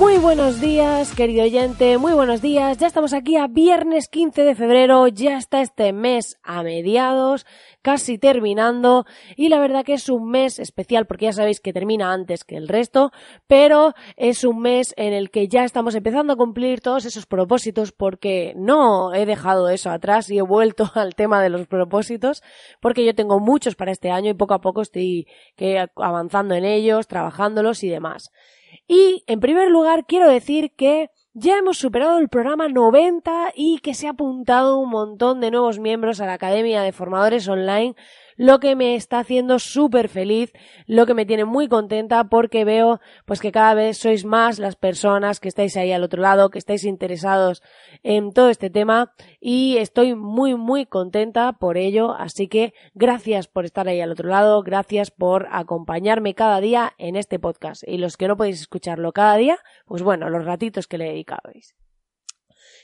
Muy buenos días, querido oyente, muy buenos días. Ya estamos aquí a viernes 15 de febrero, ya está este mes a mediados, casi terminando, y la verdad que es un mes especial porque ya sabéis que termina antes que el resto, pero es un mes en el que ya estamos empezando a cumplir todos esos propósitos porque no he dejado eso atrás y he vuelto al tema de los propósitos porque yo tengo muchos para este año y poco a poco estoy avanzando en ellos, trabajándolos y demás. Y, en primer lugar, quiero decir que ya hemos superado el programa 90 y que se ha apuntado un montón de nuevos miembros a la Academia de Formadores Online lo que me está haciendo súper feliz, lo que me tiene muy contenta porque veo pues que cada vez sois más las personas que estáis ahí al otro lado, que estáis interesados en todo este tema y estoy muy muy contenta por ello, así que gracias por estar ahí al otro lado, gracias por acompañarme cada día en este podcast. Y los que no podéis escucharlo cada día, pues bueno, los ratitos que le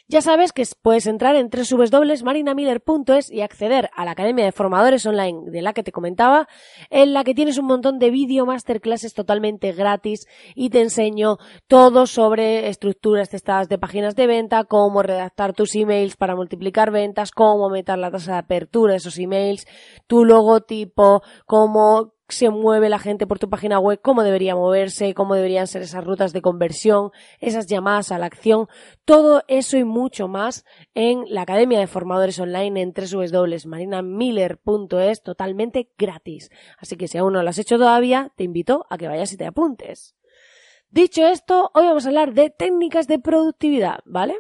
Ya sabes que puedes entrar en www.marinamiller.es y acceder a la Academia de Formadores Online de la que te comentaba, en la que tienes un montón de video masterclasses totalmente gratis y te enseño todo sobre estructuras testadas de páginas de venta, cómo redactar tus emails para multiplicar ventas, cómo aumentar la tasa de apertura de esos emails, tu logotipo, cómo se mueve la gente por tu página web, cómo debería moverse, cómo deberían ser esas rutas de conversión, esas llamadas a la acción, todo eso y mucho más en la Academia de Formadores Online en www.marinamiller.es totalmente gratis. Así que si aún no lo has hecho todavía, te invito a que vayas y te apuntes. Dicho esto, hoy vamos a hablar de técnicas de productividad, ¿vale?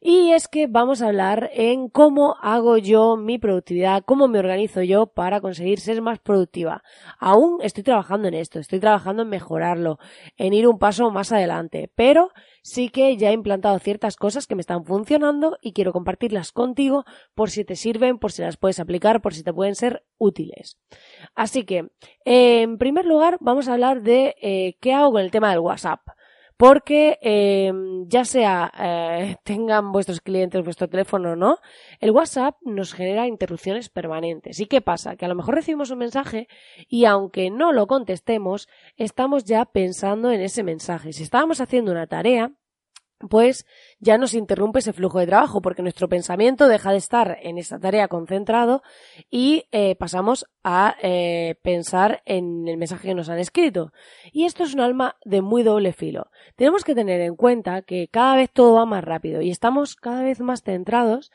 Y es que vamos a hablar en cómo hago yo mi productividad, cómo me organizo yo para conseguir ser más productiva. Aún estoy trabajando en esto, estoy trabajando en mejorarlo, en ir un paso más adelante, pero sí que ya he implantado ciertas cosas que me están funcionando y quiero compartirlas contigo por si te sirven, por si las puedes aplicar, por si te pueden ser útiles. Así que, en primer lugar, vamos a hablar de eh, qué hago con el tema del WhatsApp porque eh, ya sea eh, tengan vuestros clientes vuestro teléfono o no, el WhatsApp nos genera interrupciones permanentes. ¿Y qué pasa? Que a lo mejor recibimos un mensaje y aunque no lo contestemos, estamos ya pensando en ese mensaje. Si estábamos haciendo una tarea, pues ya nos interrumpe ese flujo de trabajo porque nuestro pensamiento deja de estar en esa tarea concentrado y eh, pasamos a eh, pensar en el mensaje que nos han escrito. Y esto es un alma de muy doble filo. Tenemos que tener en cuenta que cada vez todo va más rápido y estamos cada vez más centrados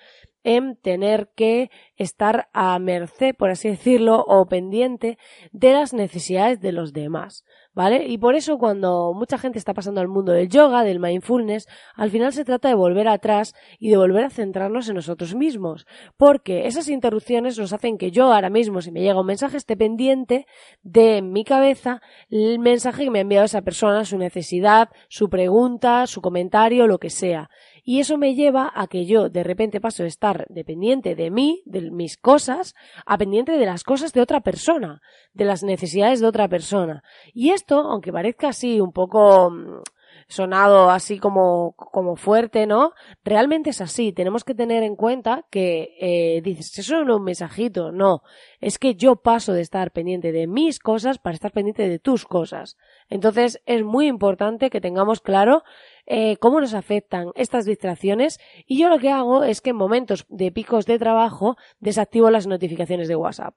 en tener que estar a merced, por así decirlo, o pendiente de las necesidades de los demás. ¿vale? Y por eso cuando mucha gente está pasando al mundo del yoga, del mindfulness, al final se trata de volver atrás y de volver a centrarnos en nosotros mismos, porque esas interrupciones nos hacen que yo ahora mismo, si me llega un mensaje, esté pendiente de mi cabeza el mensaje que me ha enviado esa persona, su necesidad, su pregunta, su comentario, lo que sea. Y eso me lleva a que yo de repente paso de estar dependiente de mí, de mis cosas, a pendiente de las cosas de otra persona, de las necesidades de otra persona. Y esto, aunque parezca así un poco mm, sonado así como, como fuerte, ¿no? Realmente es así. Tenemos que tener en cuenta que eh, dices, eso es un mensajito, no. Es que yo paso de estar pendiente de mis cosas para estar pendiente de tus cosas. Entonces es muy importante que tengamos claro eh, cómo nos afectan estas distracciones y yo lo que hago es que en momentos de picos de trabajo desactivo las notificaciones de WhatsApp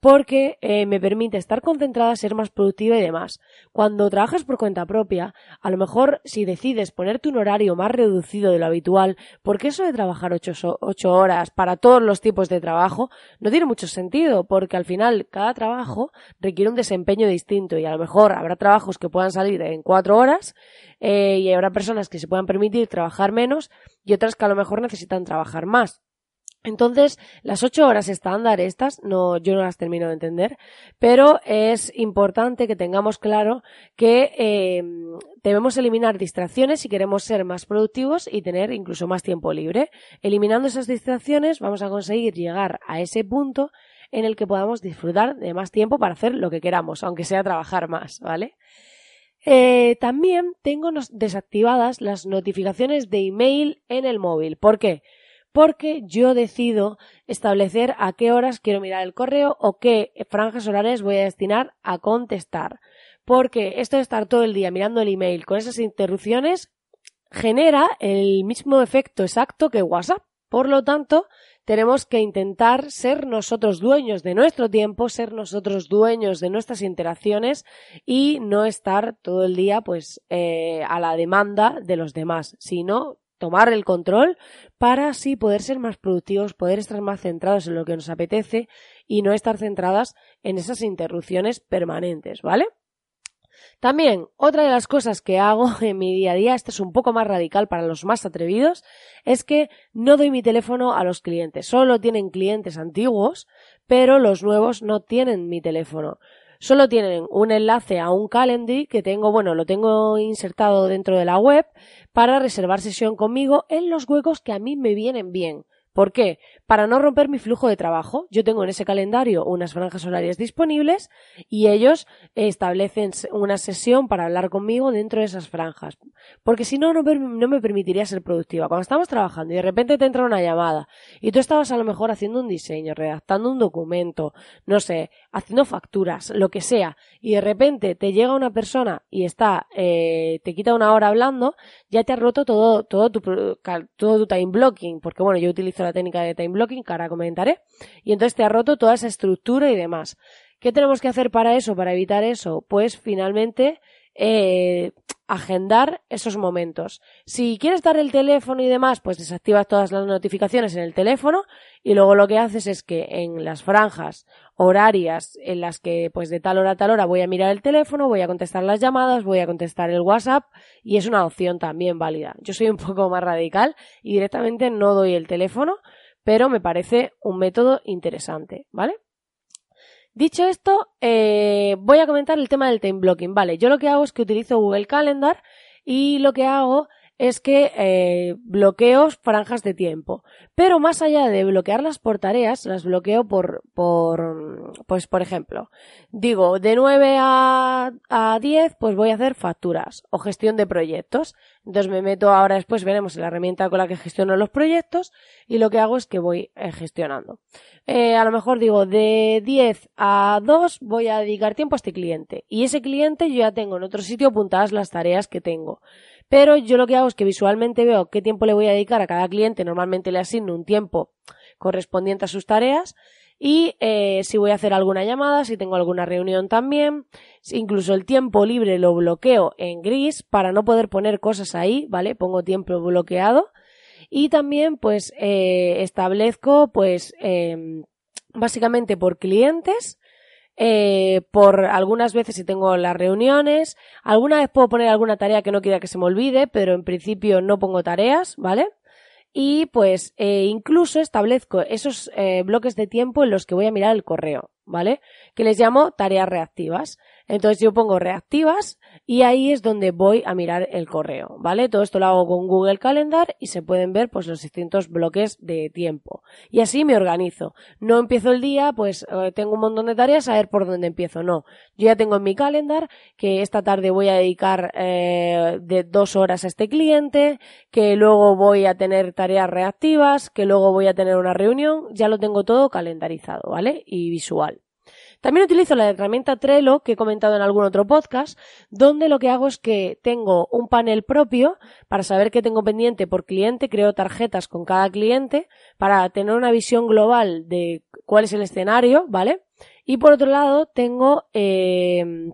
porque eh, me permite estar concentrada, ser más productiva y demás. Cuando trabajas por cuenta propia, a lo mejor si decides ponerte un horario más reducido de lo habitual, porque eso de trabajar ocho, ocho horas para todos los tipos de trabajo no tiene mucho sentido, porque al final cada trabajo requiere un desempeño distinto y a lo mejor habrá trabajos que puedan salir en cuatro horas eh, y habrá personas que se puedan permitir trabajar menos y otras que a lo mejor necesitan trabajar más. Entonces, las ocho horas estándar estas, no, yo no las termino de entender, pero es importante que tengamos claro que eh, debemos eliminar distracciones si queremos ser más productivos y tener incluso más tiempo libre. Eliminando esas distracciones vamos a conseguir llegar a ese punto en el que podamos disfrutar de más tiempo para hacer lo que queramos, aunque sea trabajar más, ¿vale? Eh, también tengo desactivadas las notificaciones de email en el móvil. ¿Por qué? porque yo decido establecer a qué horas quiero mirar el correo o qué franjas horarias voy a destinar a contestar. Porque esto de estar todo el día mirando el email con esas interrupciones genera el mismo efecto exacto que WhatsApp. Por lo tanto, tenemos que intentar ser nosotros dueños de nuestro tiempo, ser nosotros dueños de nuestras interacciones y no estar todo el día pues eh, a la demanda de los demás, sino tomar el control para así poder ser más productivos, poder estar más centrados en lo que nos apetece y no estar centradas en esas interrupciones permanentes, ¿vale? También, otra de las cosas que hago en mi día a día, esto es un poco más radical para los más atrevidos, es que no doy mi teléfono a los clientes. Solo tienen clientes antiguos, pero los nuevos no tienen mi teléfono solo tienen un enlace a un calendar que tengo, bueno, lo tengo insertado dentro de la web para reservar sesión conmigo en los huecos que a mí me vienen bien. ¿Por qué? Para no romper mi flujo de trabajo. Yo tengo en ese calendario unas franjas horarias disponibles y ellos establecen una sesión para hablar conmigo dentro de esas franjas. Porque si no, no, me permitiría ser productiva. Cuando estamos trabajando y de repente te entra una llamada y tú estabas a lo mejor haciendo un diseño, redactando un documento, no sé, haciendo facturas, lo que sea, y de repente te llega una persona y está, eh, te quita una hora hablando, ya te ha roto todo, todo tu, todo tu time blocking. Porque bueno, yo utilizo la técnica de time blocking, que ahora comentaré, y entonces te ha roto toda esa estructura y demás. ¿Qué tenemos que hacer para eso, para evitar eso? Pues finalmente eh, agendar esos momentos. Si quieres dar el teléfono y demás, pues desactivas todas las notificaciones en el teléfono y luego lo que haces es que en las franjas horarias en las que pues de tal hora a tal hora voy a mirar el teléfono, voy a contestar las llamadas, voy a contestar el WhatsApp y es una opción también válida. Yo soy un poco más radical y directamente no doy el teléfono, pero me parece un método interesante, ¿vale? Dicho esto, eh, voy a comentar el tema del time blocking. Vale, yo lo que hago es que utilizo Google Calendar y lo que hago es que eh, bloqueo franjas de tiempo. Pero más allá de bloquearlas por tareas, las bloqueo por, por, pues por ejemplo, digo, de 9 a, a 10, pues voy a hacer facturas o gestión de proyectos. Entonces me meto ahora después, veremos la herramienta con la que gestiono los proyectos y lo que hago es que voy eh, gestionando. Eh, a lo mejor digo, de 10 a 2 voy a dedicar tiempo a este cliente. Y ese cliente yo ya tengo en otro sitio apuntadas las tareas que tengo. Pero yo lo que hago es que visualmente veo qué tiempo le voy a dedicar a cada cliente. Normalmente le asigno un tiempo correspondiente a sus tareas. Y eh, si voy a hacer alguna llamada, si tengo alguna reunión también, incluso el tiempo libre lo bloqueo en gris para no poder poner cosas ahí, ¿vale? Pongo tiempo bloqueado y también pues eh, establezco pues eh, básicamente por clientes eh, por algunas veces si tengo las reuniones, alguna vez puedo poner alguna tarea que no quiera que se me olvide, pero en principio no pongo tareas, ¿vale? Y pues eh, incluso establezco esos eh, bloques de tiempo en los que voy a mirar el correo, ¿vale? Que les llamo tareas reactivas. Entonces yo pongo reactivas y ahí es donde voy a mirar el correo, ¿vale? Todo esto lo hago con Google Calendar y se pueden ver pues los distintos bloques de tiempo. Y así me organizo. No empiezo el día, pues eh, tengo un montón de tareas a ver por dónde empiezo. No. Yo ya tengo en mi calendar que esta tarde voy a dedicar eh, de dos horas a este cliente, que luego voy a tener tareas reactivas, que luego voy a tener una reunión. Ya lo tengo todo calendarizado, ¿vale? Y visual. También utilizo la herramienta Trello que he comentado en algún otro podcast, donde lo que hago es que tengo un panel propio para saber qué tengo pendiente por cliente, creo tarjetas con cada cliente para tener una visión global de cuál es el escenario, ¿vale? Y por otro lado, tengo eh,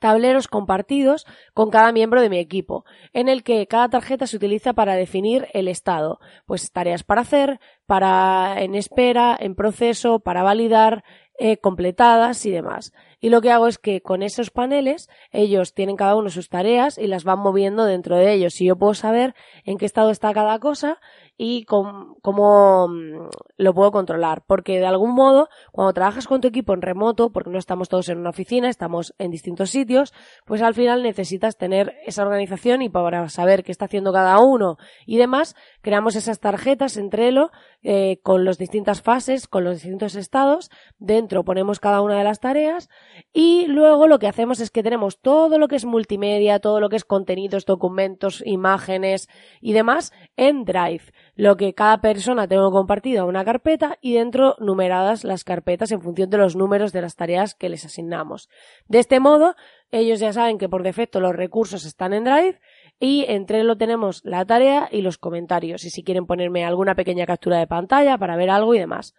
tableros compartidos con cada miembro de mi equipo, en el que cada tarjeta se utiliza para definir el estado, pues tareas para hacer, para en espera, en proceso, para validar, eh, completadas y demás. Y lo que hago es que con esos paneles ellos tienen cada uno sus tareas y las van moviendo dentro de ellos. Y yo puedo saber en qué estado está cada cosa y cómo, mm, lo puedo controlar. Porque de algún modo, cuando trabajas con tu equipo en remoto, porque no estamos todos en una oficina, estamos en distintos sitios, pues al final necesitas tener esa organización y para saber qué está haciendo cada uno y demás, creamos esas tarjetas en Trello eh, con las distintas fases, con los distintos estados. Dentro ponemos cada una de las tareas y luego lo que hacemos es que tenemos todo lo que es multimedia, todo lo que es contenidos, documentos, imágenes y demás en Drive lo que cada persona tengo compartido a una carpeta y dentro numeradas las carpetas en función de los números de las tareas que les asignamos. De este modo, ellos ya saben que por defecto los recursos están en Drive y entre lo tenemos la tarea y los comentarios y si quieren ponerme alguna pequeña captura de pantalla para ver algo y demás.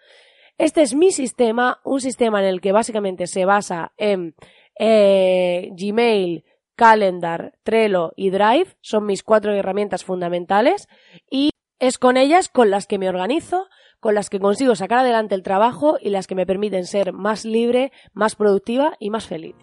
Este es mi sistema, un sistema en el que básicamente se basa en eh, Gmail, Calendar, Trello y Drive. Son mis cuatro herramientas fundamentales y es con ellas con las que me organizo, con las que consigo sacar adelante el trabajo y las que me permiten ser más libre, más productiva y más feliz.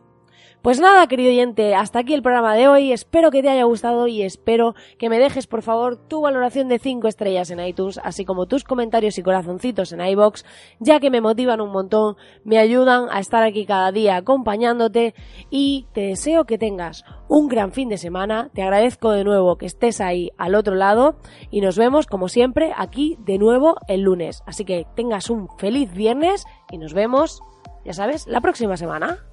Pues nada, querido oyente, hasta aquí el programa de hoy. Espero que te haya gustado y espero que me dejes, por favor, tu valoración de 5 estrellas en iTunes, así como tus comentarios y corazoncitos en iBox, ya que me motivan un montón, me ayudan a estar aquí cada día acompañándote y te deseo que tengas un gran fin de semana. Te agradezco de nuevo que estés ahí al otro lado y nos vemos, como siempre, aquí de nuevo el lunes. Así que tengas un feliz viernes y nos vemos, ya sabes, la próxima semana.